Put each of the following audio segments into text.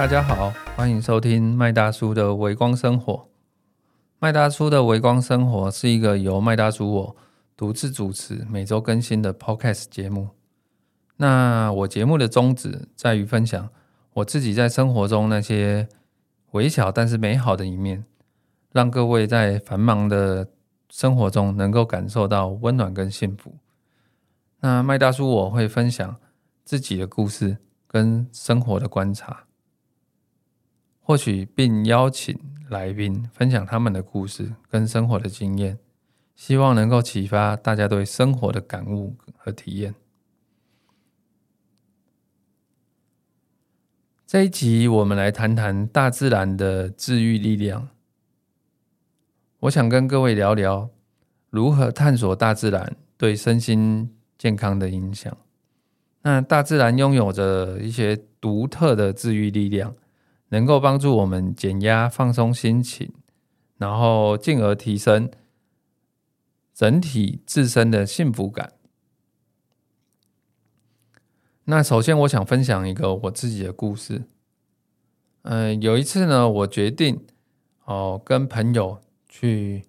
大家好，欢迎收听麦大叔的微光生活。麦大叔的微光生活是一个由麦大叔我独自主持、每周更新的 Podcast 节目。那我节目的宗旨在于分享我自己在生活中那些微小但是美好的一面，让各位在繁忙的生活中能够感受到温暖跟幸福。那麦大叔我会分享自己的故事跟生活的观察。获取并邀请来宾分享他们的故事跟生活的经验，希望能够启发大家对生活的感悟和体验。这一集我们来谈谈大自然的治愈力量。我想跟各位聊聊如何探索大自然对身心健康的影响。那大自然拥有着一些独特的治愈力量。能够帮助我们减压、放松心情，然后进而提升整体自身的幸福感。那首先，我想分享一个我自己的故事。嗯，有一次呢，我决定哦跟朋友去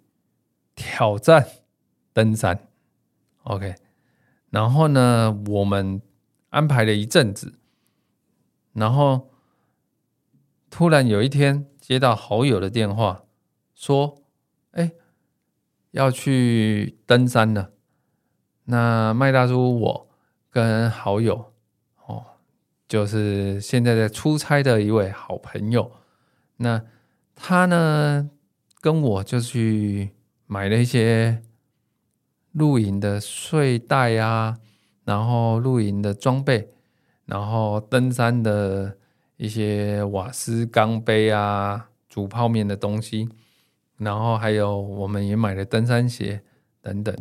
挑战登山。OK，然后呢，我们安排了一阵子，然后。突然有一天接到好友的电话，说：“哎，要去登山了。”那麦大叔，我跟好友哦，就是现在在出差的一位好朋友。那他呢，跟我就去买了一些露营的睡袋啊，然后露营的装备，然后登山的。一些瓦斯钢杯啊，煮泡面的东西，然后还有我们也买了登山鞋等等。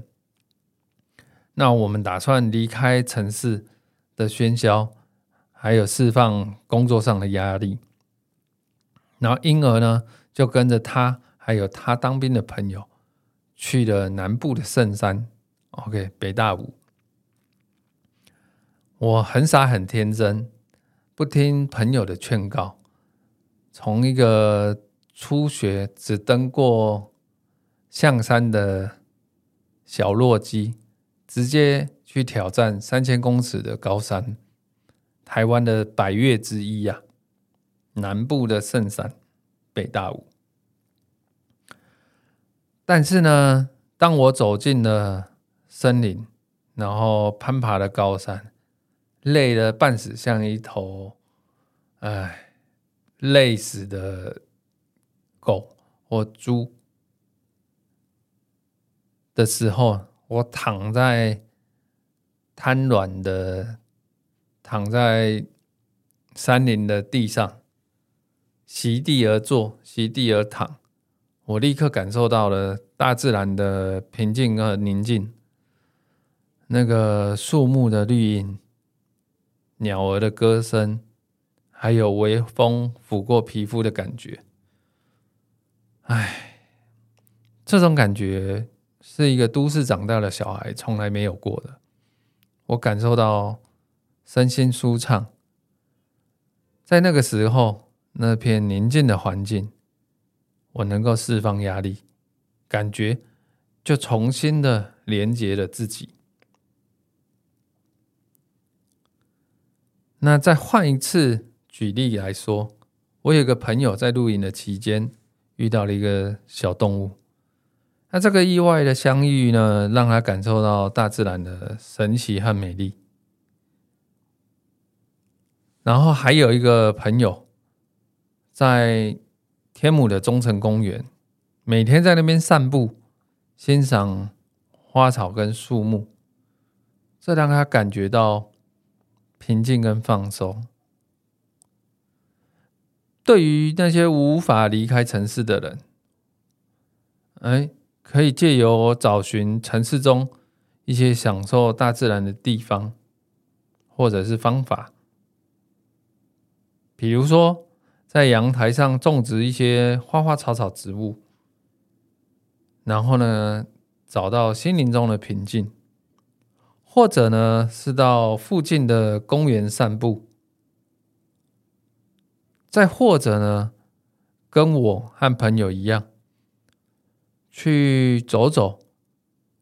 那我们打算离开城市的喧嚣，还有释放工作上的压力，然后因而呢，就跟着他还有他当兵的朋友去了南部的圣山，OK，北大武。我很傻很天真。不听朋友的劝告，从一个初学只登过象山的小落基，直接去挑战三千公尺的高山，台湾的百岳之一呀，南部的圣山北大武。但是呢，当我走进了森林，然后攀爬了高山。累得半死，像一头唉累死的狗或猪的时候，我躺在瘫软的躺在山林的地上，席地而坐，席地而躺，我立刻感受到了大自然的平静和宁静，那个树木的绿荫。鸟儿的歌声，还有微风拂过皮肤的感觉，唉，这种感觉是一个都市长大的小孩从来没有过的。我感受到身心舒畅，在那个时候，那片宁静的环境，我能够释放压力，感觉就重新的连接了自己。那再换一次举例来说，我有个朋友在露营的期间遇到了一个小动物，那这个意外的相遇呢，让他感受到大自然的神奇和美丽。然后还有一个朋友在天母的中城公园，每天在那边散步，欣赏花草跟树木，这让他感觉到。平静跟放松，对于那些无法离开城市的人，哎，可以借由找寻城市中一些享受大自然的地方，或者是方法，比如说在阳台上种植一些花花草草植物，然后呢，找到心灵中的平静。或者呢，是到附近的公园散步，再或者呢，跟我和朋友一样，去走走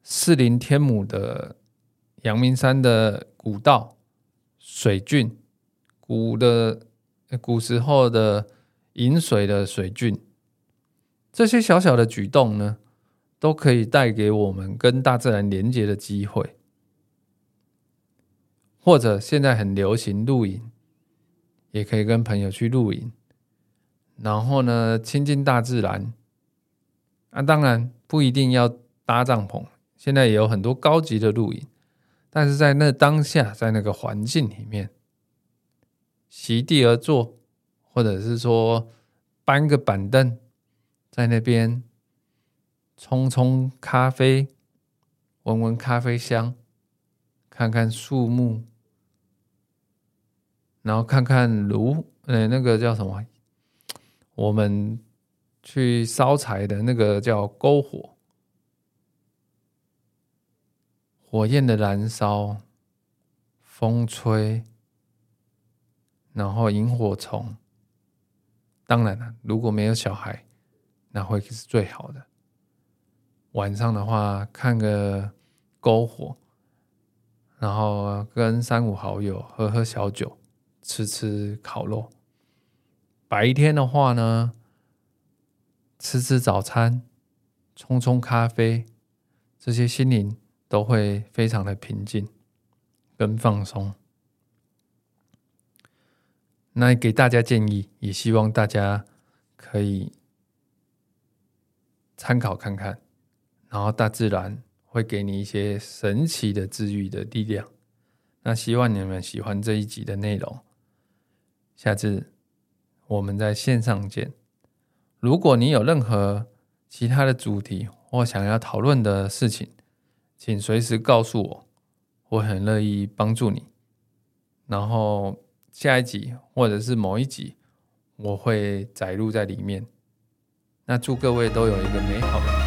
四林天母的阳明山的古道、水郡、古的古时候的饮水的水郡，这些小小的举动呢，都可以带给我们跟大自然连接的机会。或者现在很流行露营，也可以跟朋友去露营，然后呢亲近大自然。啊，当然不一定要搭帐篷，现在也有很多高级的露营。但是在那当下，在那个环境里面，席地而坐，或者是说搬个板凳，在那边冲冲咖啡，闻闻咖啡香，看看树木。然后看看炉，呃，那个叫什么？我们去烧柴的那个叫篝火，火焰的燃烧，风吹，然后萤火虫。当然了，如果没有小孩，那会是最好的。晚上的话，看个篝火，然后跟三五好友喝喝小酒。吃吃烤肉，白天的话呢，吃吃早餐，冲冲咖啡，这些心灵都会非常的平静跟放松。那给大家建议，也希望大家可以参考看看，然后大自然会给你一些神奇的治愈的力量。那希望你们喜欢这一集的内容。下次我们在线上见。如果你有任何其他的主题或想要讨论的事情，请随时告诉我，我很乐意帮助你。然后下一集或者是某一集，我会载入在里面。那祝各位都有一个美好的。